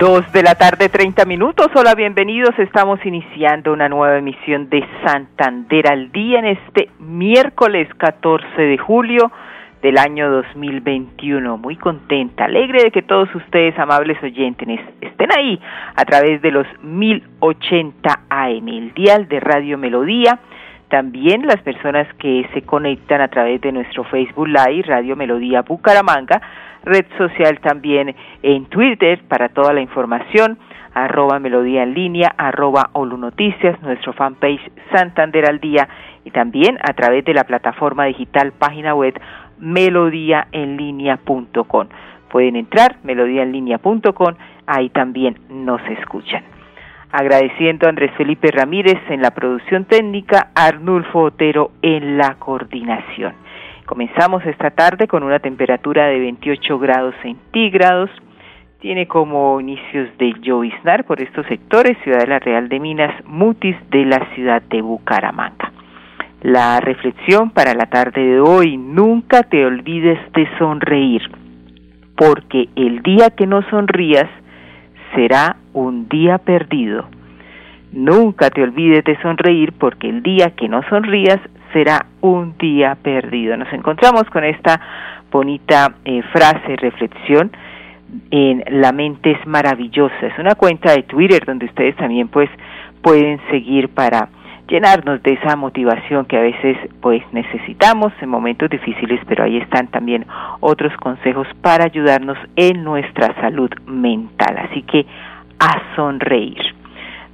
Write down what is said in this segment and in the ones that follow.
Dos de la tarde, 30 minutos. Hola, bienvenidos. Estamos iniciando una nueva emisión de Santander al Día en este miércoles 14 de julio del año 2021. Muy contenta, alegre de que todos ustedes, amables oyentes, estén ahí a través de los 1080 AM, el dial de Radio Melodía. También las personas que se conectan a través de nuestro Facebook Live, Radio Melodía Bucaramanga red social también en Twitter para toda la información, arroba melodía en línea, arroba Olu Noticias, nuestro fanpage Santander al Día y también a través de la plataforma digital página web melodíaenlínea.com. Pueden entrar, melodíaenlínea.com, ahí también nos escuchan. Agradeciendo a Andrés Felipe Ramírez en la producción técnica, Arnulfo Otero en la coordinación. Comenzamos esta tarde con una temperatura de 28 grados centígrados. Tiene como inicios de lloviznar por estos sectores Ciudad de la Real de Minas, Mutis de la ciudad de Bucaramanga. La reflexión para la tarde de hoy, nunca te olvides de sonreír, porque el día que no sonrías será un día perdido. Nunca te olvides de sonreír porque el día que no sonrías será un día perdido. Nos encontramos con esta bonita eh, frase, reflexión en La mente es maravillosa. Es una cuenta de Twitter donde ustedes también pues pueden seguir para llenarnos de esa motivación que a veces pues necesitamos en momentos difíciles, pero ahí están también otros consejos para ayudarnos en nuestra salud mental. Así que a sonreír.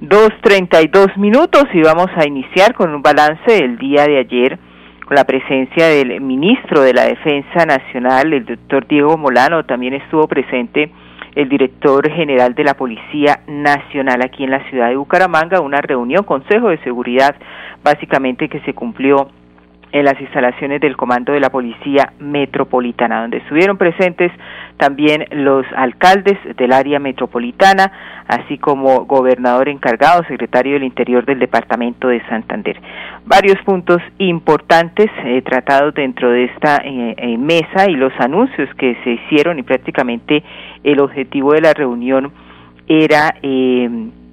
Dos treinta y dos minutos y vamos a iniciar con un balance del día de ayer con la presencia del ministro de la Defensa Nacional, el doctor Diego Molano, también estuvo presente el director general de la Policía Nacional aquí en la ciudad de Bucaramanga, una reunión, Consejo de Seguridad, básicamente que se cumplió en las instalaciones del Comando de la Policía Metropolitana, donde estuvieron presentes también los alcaldes del área metropolitana, así como gobernador encargado, secretario del Interior del Departamento de Santander. Varios puntos importantes eh, tratados dentro de esta eh, eh, mesa y los anuncios que se hicieron y prácticamente el objetivo de la reunión era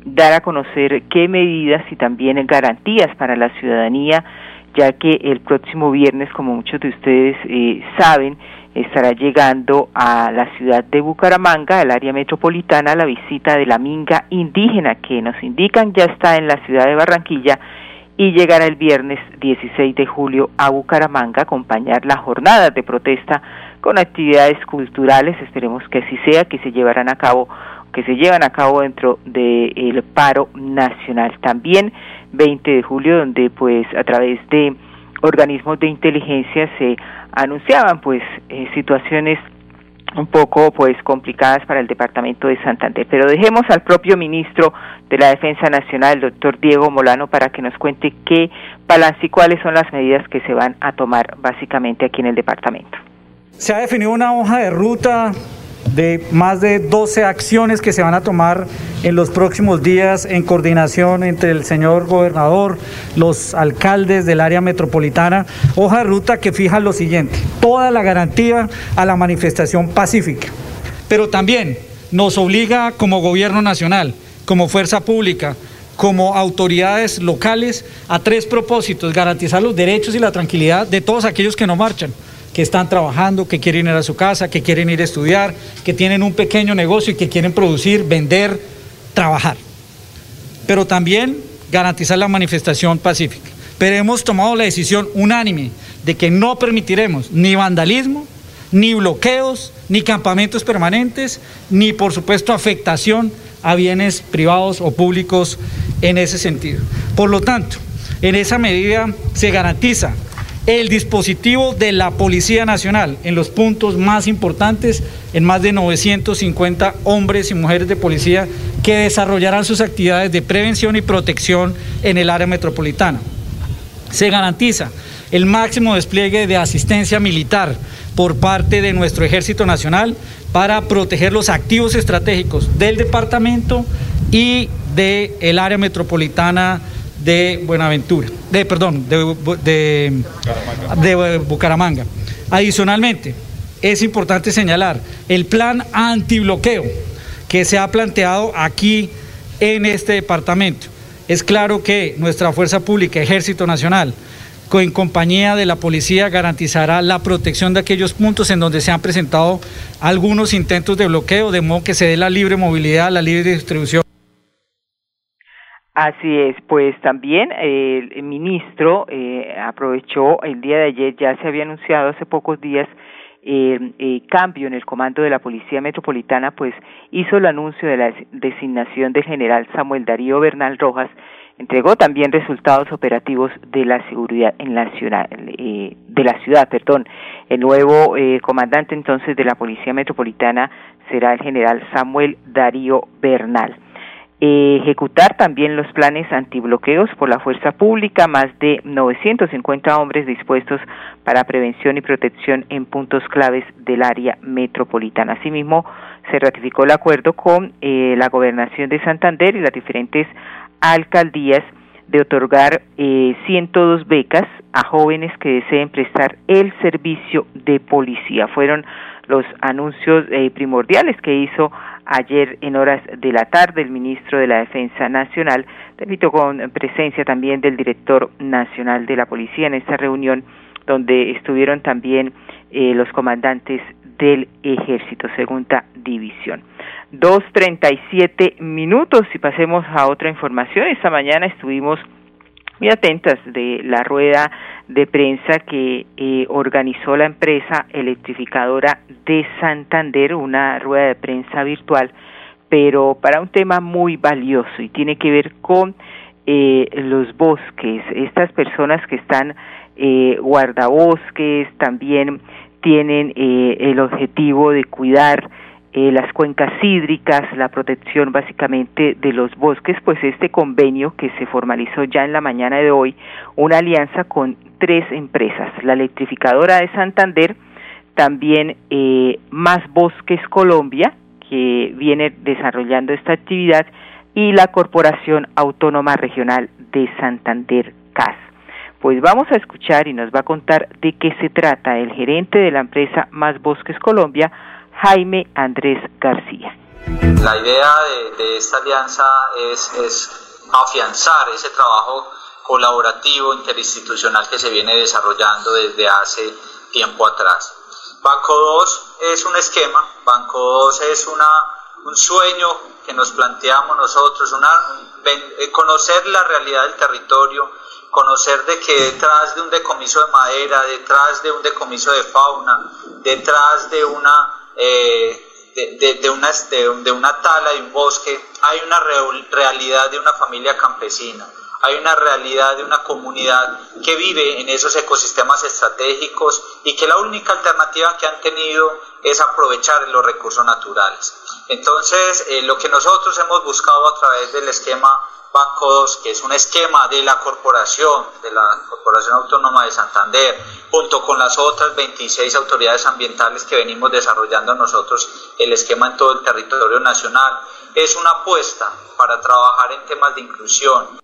dar a conocer qué medidas y también garantías para la ciudadanía ya que el próximo viernes, como muchos de ustedes eh, saben, estará llegando a la ciudad de Bucaramanga, al área metropolitana, la visita de la minga indígena que nos indican ya está en la ciudad de Barranquilla y llegará el viernes 16 de julio a Bucaramanga a acompañar la jornada de protesta con actividades culturales, esperemos que así sea, que se llevarán a cabo que se llevan a cabo dentro del paro nacional. También 20 de julio, donde pues a través de organismos de inteligencia se anunciaban pues eh, situaciones un poco pues complicadas para el departamento de Santander. Pero dejemos al propio ministro de la Defensa Nacional, el doctor Diego Molano, para que nos cuente qué balance y cuáles son las medidas que se van a tomar básicamente aquí en el departamento. Se ha definido una hoja de ruta de más de 12 acciones que se van a tomar en los próximos días en coordinación entre el señor gobernador, los alcaldes del área metropolitana, hoja de ruta que fija lo siguiente, toda la garantía a la manifestación pacífica, pero también nos obliga como gobierno nacional, como fuerza pública, como autoridades locales a tres propósitos, garantizar los derechos y la tranquilidad de todos aquellos que no marchan que están trabajando, que quieren ir a su casa, que quieren ir a estudiar, que tienen un pequeño negocio y que quieren producir, vender, trabajar. Pero también garantizar la manifestación pacífica. Pero hemos tomado la decisión unánime de que no permitiremos ni vandalismo, ni bloqueos, ni campamentos permanentes, ni por supuesto afectación a bienes privados o públicos en ese sentido. Por lo tanto, en esa medida se garantiza el dispositivo de la Policía Nacional en los puntos más importantes, en más de 950 hombres y mujeres de policía que desarrollarán sus actividades de prevención y protección en el área metropolitana. Se garantiza el máximo despliegue de asistencia militar por parte de nuestro Ejército Nacional para proteger los activos estratégicos del departamento y del el área metropolitana de Buenaventura, de perdón, de, de, Bucaramanga. Adicionalmente, es importante señalar el plan antibloqueo que se ha planteado aquí en este departamento. Es claro que nuestra fuerza pública, Ejército Nacional, en compañía de la policía garantizará la protección de aquellos puntos en donde se han presentado algunos intentos de bloqueo, de modo que se dé la libre movilidad, la libre distribución. Así es, pues también el ministro eh, aprovechó el día de ayer, ya se había anunciado hace pocos días eh, eh, cambio en el comando de la Policía Metropolitana, pues hizo el anuncio de la designación del general Samuel Darío Bernal Rojas entregó también resultados operativos de la seguridad en la ciudad, eh, de la ciudad, perdón. El nuevo eh, comandante entonces de la Policía Metropolitana será el general Samuel Darío Bernal. Eh, ejecutar también los planes antibloqueos por la fuerza pública, más de 950 hombres dispuestos para prevención y protección en puntos claves del área metropolitana. Asimismo, se ratificó el acuerdo con la gobernación de Santander y las diferentes alcaldías de otorgar eh, 102 becas a jóvenes que deseen prestar el servicio de policía. Fueron los anuncios eh, primordiales que hizo ayer en horas de la tarde el ministro de la Defensa Nacional, repito, con presencia también del director nacional de la policía en esta reunión donde estuvieron también eh, los comandantes del ejército, segunda división. 2.37 minutos y pasemos a otra información. Esta mañana estuvimos muy atentas de la rueda de prensa que eh, organizó la empresa electrificadora de Santander, una rueda de prensa virtual, pero para un tema muy valioso y tiene que ver con eh, los bosques. Estas personas que están eh, guardabosques también tienen eh, el objetivo de cuidar eh, las cuencas hídricas, la protección básicamente de los bosques, pues este convenio que se formalizó ya en la mañana de hoy, una alianza con tres empresas, la electrificadora de Santander, también eh, Más Bosques Colombia, que viene desarrollando esta actividad, y la Corporación Autónoma Regional de Santander, CAS. Pues vamos a escuchar y nos va a contar de qué se trata el gerente de la empresa Más Bosques Colombia, Jaime Andrés García. La idea de, esta alianza es, afianzar ese trabajo colaborativo interinstitucional que se viene desarrollando desde hace tiempo atrás. Banco 2 es un esquema, Banco 2 es un sueño que nos planteamos nosotros, una, eh, conocer la realidad del territorio, conocer de que detrás de un decomiso de madera, detrás de un decomiso de fauna, detrás de una eh, de, una, de, una tala, de un bosque, hay una realidad de una familia campesina, hay una realidad de una comunidad que vive en esos ecosistemas estratégicos y que la única alternativa que han tenido es aprovechar los recursos naturales. Entonces, eh, lo que nosotros hemos buscado a través del esquema Banco 2, que es un esquema de la corporación, de la Corporación Autónoma de Santander, junto con las otras 26 autoridades ambientales que venimos desarrollando nosotros el esquema en todo el territorio nacional, es una apuesta para trabajar en temas de inclusión.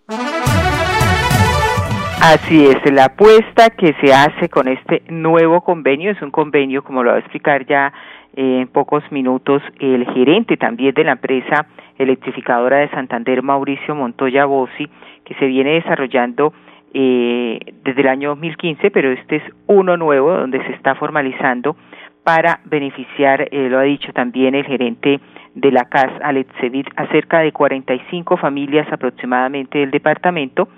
Así es, la apuesta que se hace con este nuevo convenio es un convenio, como lo va a explicar ya en pocos minutos el gerente también de la empresa electrificadora de Santander, Mauricio Montoya Bossi, que se viene desarrollando eh, desde el año 2015, pero este es uno nuevo donde se está formalizando para beneficiar, eh, lo ha dicho también el gerente de la CAS, Alex a cerca de 45 familias aproximadamente del departamento,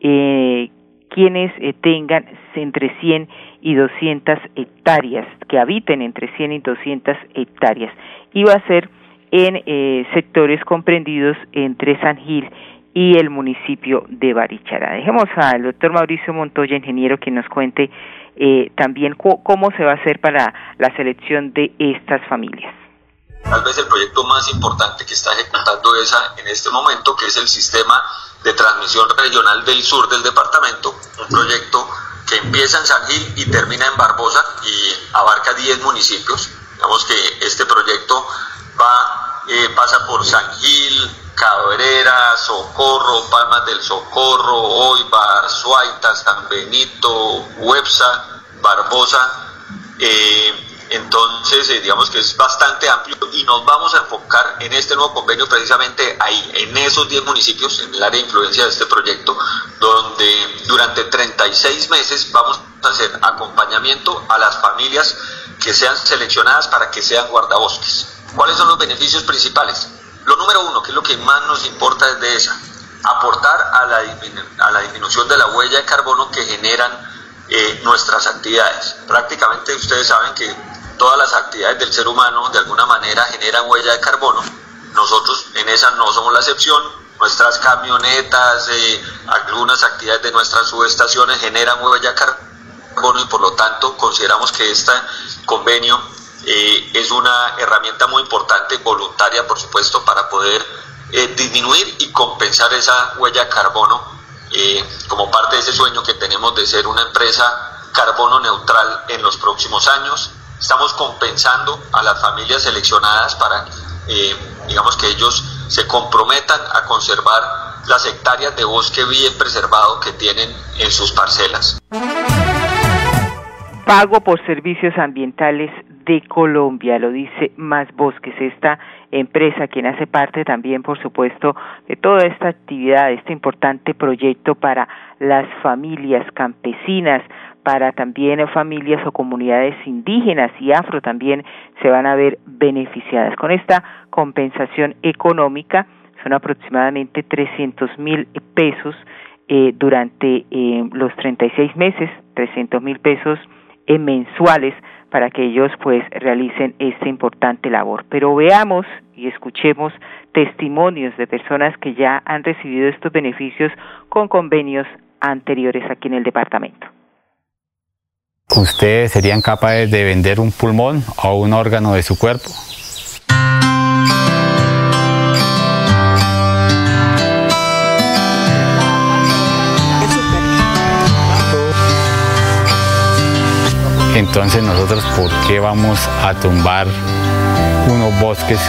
eh, quienes eh, tengan entre 100 y 200 hectáreas, que habiten entre 100 y 200 hectáreas. Y va a ser en eh, sectores comprendidos entre San Gil y el municipio de Barichara. Dejemos al doctor Mauricio Montoya, ingeniero, que nos cuente eh, también cómo se va a hacer para la selección de estas familias. Tal vez el proyecto más importante que está ejecutando esa en este momento, que es el sistema de transmisión regional del sur del departamento, un proyecto que empieza en San Gil y termina en Barbosa y abarca 10 municipios. Digamos que este proyecto va, eh, pasa por San Gil, Cabrera, Socorro, Palmas del Socorro, Oibar, Suaita, San Benito, Huepsa, Barbosa. Eh, entonces, eh, digamos que es bastante amplio y nos vamos a enfocar en este nuevo convenio precisamente ahí, en esos 10 municipios, en el área de influencia de este proyecto, donde durante 36 meses vamos a hacer acompañamiento a las familias que sean seleccionadas para que sean guardabosques. ¿Cuáles son los beneficios principales? Lo número uno, que es lo que más nos importa desde esa, aportar a la, a la disminución de la huella de carbono que generan eh, nuestras actividades. Prácticamente ustedes saben que todas las actividades del ser humano de alguna manera generan huella de carbono. Nosotros en esa no somos la excepción. Nuestras camionetas, eh, algunas actividades de nuestras subestaciones generan huella de carbono y por lo tanto consideramos que este convenio eh, es una herramienta muy importante, voluntaria por supuesto, para poder eh, disminuir y compensar esa huella de carbono como parte de ese sueño que tenemos de ser una empresa carbono neutral en los próximos años Estamos compensando a las familias seleccionadas para, eh, digamos, que ellos se comprometan a conservar las hectáreas de bosque bien preservado que tienen en sus parcelas. Pago por servicios ambientales de Colombia, lo dice Más Bosques, esta empresa quien hace parte también, por supuesto, de toda esta actividad, este importante proyecto para las familias campesinas, para también familias o comunidades indígenas y afro también se van a ver beneficiadas. Con esta compensación económica son aproximadamente 300 mil pesos eh, durante eh, los 36 meses, 300 mil pesos eh, mensuales para que ellos pues realicen esta importante labor. Pero veamos y escuchemos testimonios de personas que ya han recibido estos beneficios con convenios anteriores aquí en el departamento. ¿Ustedes serían capaces de vender un pulmón o un órgano de su cuerpo? Entonces nosotros, ¿por qué vamos a tumbar unos bosques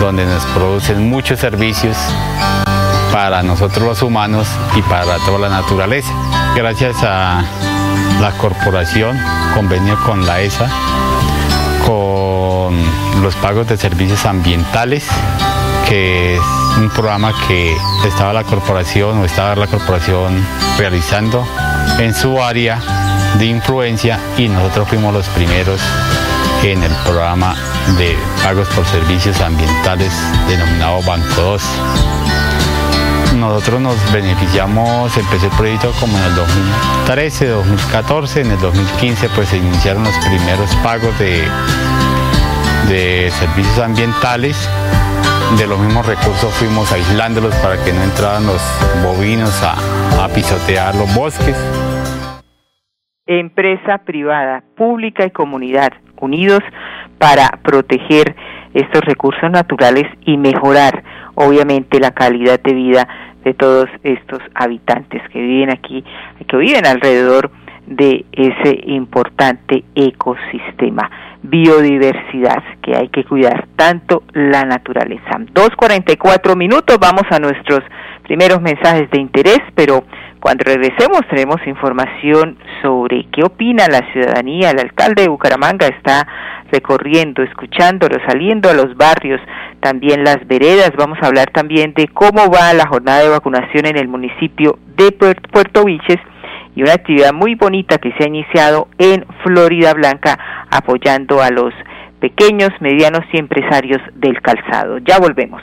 donde nos producen muchos servicios para nosotros los humanos y para toda la naturaleza? Gracias a la corporación, convenio con la ESA, con los pagos de servicios ambientales, que es un programa que estaba la corporación o estaba la corporación realizando en su área de influencia y nosotros fuimos los primeros en el programa de pagos por servicios ambientales denominado Banco 2 nosotros nos beneficiamos, empecé el proyecto como en el 2013, 2014, en el 2015 pues se iniciaron los primeros pagos de, de servicios ambientales. De los mismos recursos fuimos aislándolos para que no entraran los bovinos a, a pisotear los bosques. Empresa privada, pública y comunidad, unidos para proteger estos recursos naturales y mejorar obviamente la calidad de vida de todos estos habitantes que viven aquí, que viven alrededor de ese importante ecosistema, biodiversidad que hay que cuidar, tanto la naturaleza. 2.44 minutos, vamos a nuestros primeros mensajes de interés, pero cuando regresemos tenemos información sobre qué opina la ciudadanía. El alcalde de Bucaramanga está recorriendo, escuchándolo, saliendo a los barrios, también las veredas. Vamos a hablar también de cómo va la jornada de vacunación en el municipio de Puerto Viches y una actividad muy bonita que se ha iniciado en Florida Blanca apoyando a los pequeños, medianos y empresarios del calzado. Ya volvemos.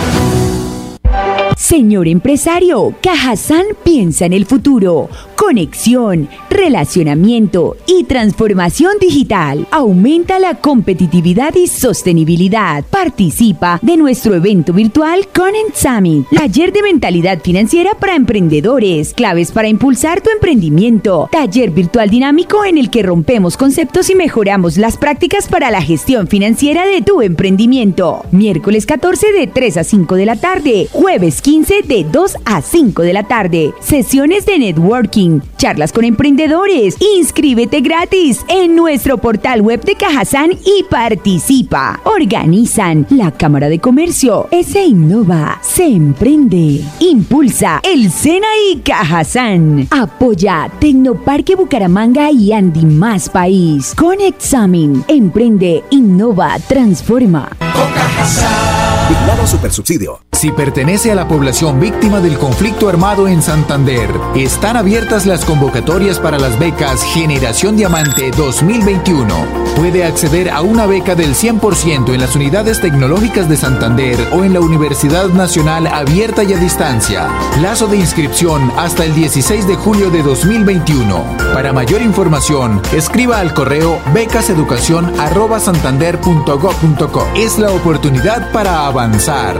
Señor empresario, Cajazán piensa en el futuro. Conexión, relacionamiento y transformación digital. Aumenta la competitividad y sostenibilidad. Participa de nuestro evento virtual Conent Summit, taller de mentalidad financiera para emprendedores, claves para impulsar tu emprendimiento, taller virtual dinámico en el que rompemos conceptos y mejoramos las prácticas para la gestión financiera de tu emprendimiento. Miércoles 14 de 3 a 5 de la tarde, jueves 15 de 2 a 5 de la tarde, sesiones de networking charlas con emprendedores. Inscríbete gratis en nuestro portal web de Cajazán y participa. Organizan la Cámara de Comercio, se innova, se emprende. Impulsa el Sena y Cajazán. Apoya Tecnoparque Bucaramanga y Andy Más País. Con Examen, emprende, innova, transforma. Super Supersubsidio. Si pertenece a la población víctima del conflicto armado en Santander, están abiertas las convocatorias para las becas Generación Diamante 2021. Puede acceder a una beca del 100% en las unidades tecnológicas de Santander o en la Universidad Nacional Abierta y a Distancia. Plazo de inscripción hasta el 16 de julio de 2021. Para mayor información, escriba al correo becaseducación.santander.gov.co. Es la oportunidad para avanzar.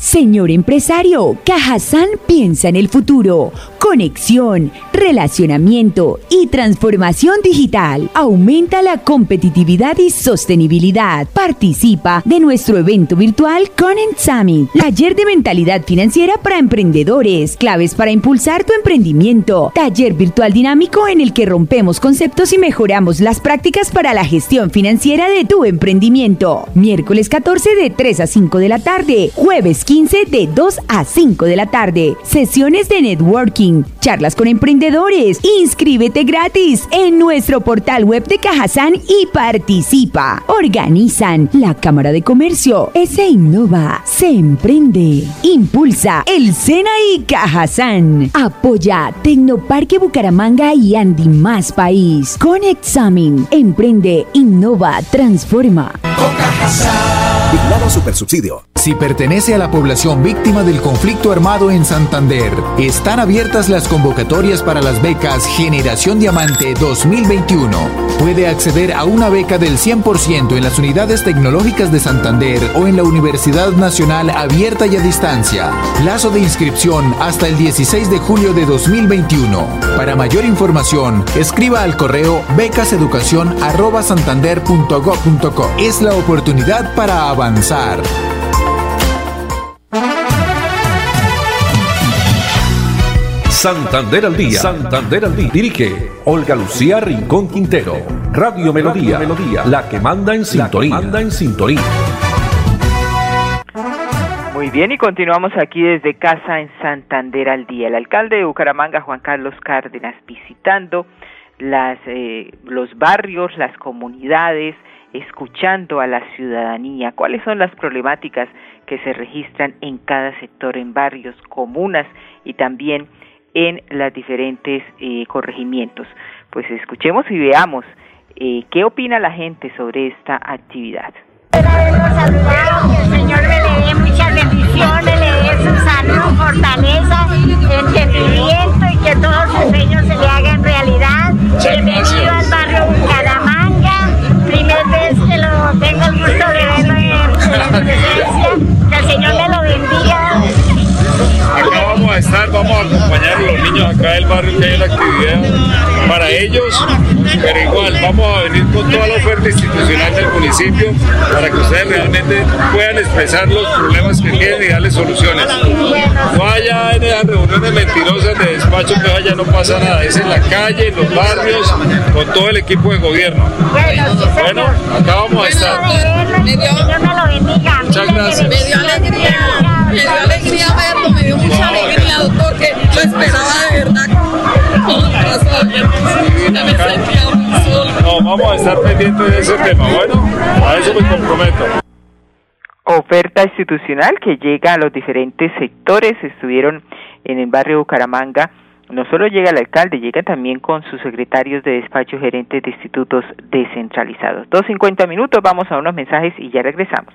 Señor empresario, Cajazán piensa en el futuro. Conexión, relacionamiento y transformación digital. Aumenta la competitividad y sostenibilidad. Participa de nuestro evento virtual Conent Summit, taller de mentalidad financiera para emprendedores, claves para impulsar tu emprendimiento, taller virtual dinámico en el que rompemos conceptos y mejoramos las prácticas para la gestión financiera de tu emprendimiento. Miércoles 14 de 3 a 5 de la tarde, jueves 15 de 2 a 5 de la tarde, sesiones de networking charlas con emprendedores. Inscríbete gratis en nuestro portal web de Cajazán y participa. Organizan la Cámara de Comercio, se innova, se emprende. Impulsa el Sena y Cajazán. Apoya Tecnoparque Bucaramanga y Andy Más País. Con Examen, emprende, innova, transforma. Con Super Supersubsidio. Si pertenece a la población víctima del conflicto armado en Santander, están abiertas las convocatorias para las becas Generación Diamante 2021. Puede acceder a una beca del 100% en las unidades tecnológicas de Santander o en la Universidad Nacional Abierta y a Distancia. Plazo de inscripción hasta el 16 de julio de 2021. Para mayor información, escriba al correo becaseducación.santander.gov.co. Es la oportunidad para avanzar. Santander al día. Santander al día. Dirige Olga Lucía Rincón Quintero. Radio Melodía. Melodía. La que manda en sintonía. manda en sintonía. Muy bien, y continuamos aquí desde casa en Santander al día. El alcalde de Bucaramanga, Juan Carlos Cárdenas, visitando las, eh, los barrios, las comunidades, escuchando a la ciudadanía, cuáles son las problemáticas que se registran en cada sector, en barrios, comunas y también en las diferentes eh, corregimientos. Pues escuchemos y veamos eh, qué opina la gente sobre esta actividad. Que el Señor le dé muchas bendiciones, le dé su salud, fortaleza, entendimiento y que todos sus sueños se le hagan realidad. Bienvenido al barrio Bucaramanga, primera vez que lo tengo el gusto de verlo en presencia, que el Señor me lo bendiga. Acá vamos a estar, vamos a sea para ellos, pero igual vamos a venir con toda la oferta institucional del municipio para que ustedes realmente puedan expresar los problemas que tienen y darles soluciones. No haya en esas reuniones mentirosas de despacho que vaya no pasa nada, es en la calle, en los barrios, con todo el equipo de gobierno. Bueno, acá vamos a estar. Muchas gracias. Me dio alegría, me dio alegría verlo, me dio mucha alegría, doctor, que lo esperaba de verdad. No, vamos a estar pendientes de ese tema. Bueno, a eso me comprometo. Oferta institucional que llega a los diferentes sectores. Estuvieron en el barrio Bucaramanga. No solo llega el alcalde, llega también con sus secretarios de despacho gerentes de institutos descentralizados. Dos cincuenta minutos, vamos a unos mensajes y ya regresamos.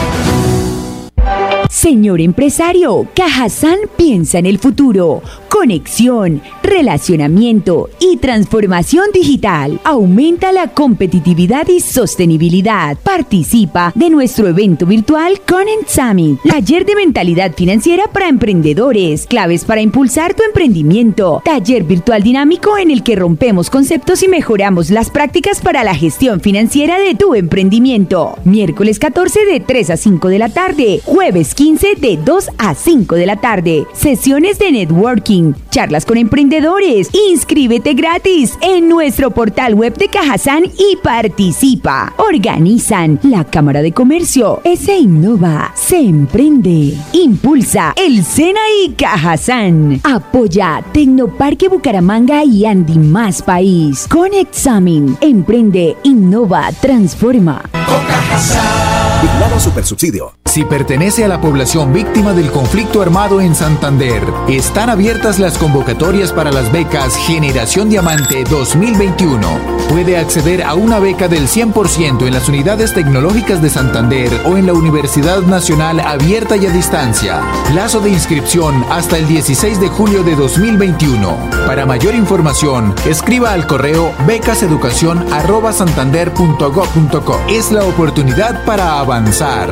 Señor empresario, Cajazán piensa en el futuro. Conexión, relacionamiento y transformación digital. Aumenta la competitividad y sostenibilidad. Participa de nuestro evento virtual Conent Summit. Taller de mentalidad financiera para emprendedores. Claves para impulsar tu emprendimiento. Taller virtual dinámico en el que rompemos conceptos y mejoramos las prácticas para la gestión financiera de tu emprendimiento. Miércoles 14 de 3 a 5 de la tarde. Jueves 15 de 2 a 5 de la tarde. Sesiones de networking, charlas con emprendedores. Inscríbete gratis en nuestro portal web de Cajazán y participa. Organizan la Cámara de Comercio, se innova, se emprende, impulsa el Sena y Cajazán. Apoya Tecnoparque Bucaramanga y Andy Más País. Con Examen, emprende, innova, transforma. Vigilado Supersubsidio. Si pertenece a la población víctima del conflicto armado en Santander, están abiertas las convocatorias para las becas Generación Diamante 2021. Puede acceder a una beca del 100% en las unidades tecnológicas de Santander o en la Universidad Nacional Abierta y a Distancia. Plazo de inscripción hasta el 16 de julio de 2021. Para mayor información, escriba al correo becaseducación@santander.gov.co. Es la oportunidad para avanzar.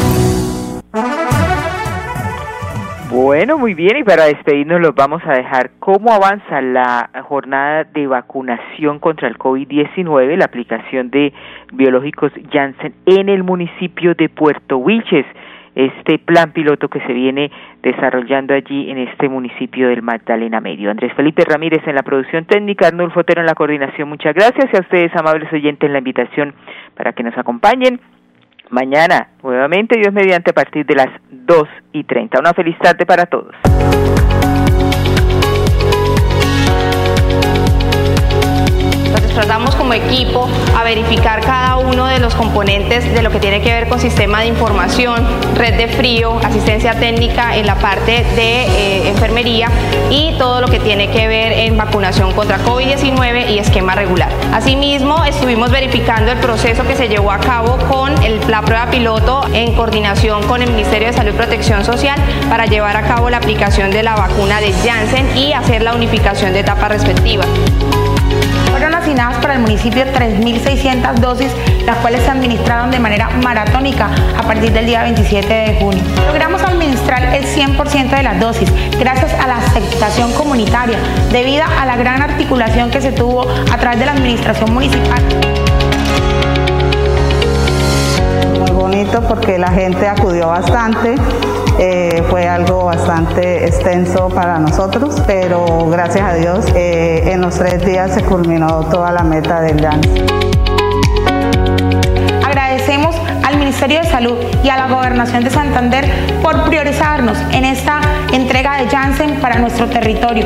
Bueno, muy bien, y para despedirnos los vamos a dejar cómo avanza la jornada de vacunación contra el COVID-19, la aplicación de biológicos Janssen en el municipio de Puerto Wilches, este plan piloto que se viene desarrollando allí en este municipio del Magdalena Medio. Andrés Felipe Ramírez en la producción técnica, Arnulfo Otero en la coordinación, muchas gracias y a ustedes, amables oyentes, en la invitación para que nos acompañen mañana, nuevamente, Dios mediante, a partir de las 2 y 30. Una feliz tarde para todos. Nos tratamos como equipo a verificar cada uno de los componentes de lo que tiene que ver con sistema de información, red de frío, asistencia técnica en la parte de eh, enfermería y todo lo que tiene que ver en vacunación contra COVID-19 y esquema regular. Asimismo, estuvimos verificando el proceso que se llevó a cabo con la prueba piloto en coordinación con el Ministerio de Salud y Protección Social para llevar a cabo la aplicación de la vacuna de Janssen y hacer la unificación de etapas respectivas. Fueron asignadas para el municipio 3.600 dosis, las cuales se administraron de manera maratónica a partir del día 27 de junio. Logramos administrar el 100% de las dosis gracias a la aceptación comunitaria, debido a la gran articulación que se tuvo a través de la administración municipal. Porque la gente acudió bastante eh, fue algo bastante extenso para nosotros, pero gracias a Dios eh, en los tres días se culminó toda la meta del Janssen. Agradecemos al Ministerio de Salud y a la Gobernación de Santander por priorizarnos en esta entrega de Janssen para nuestro territorio.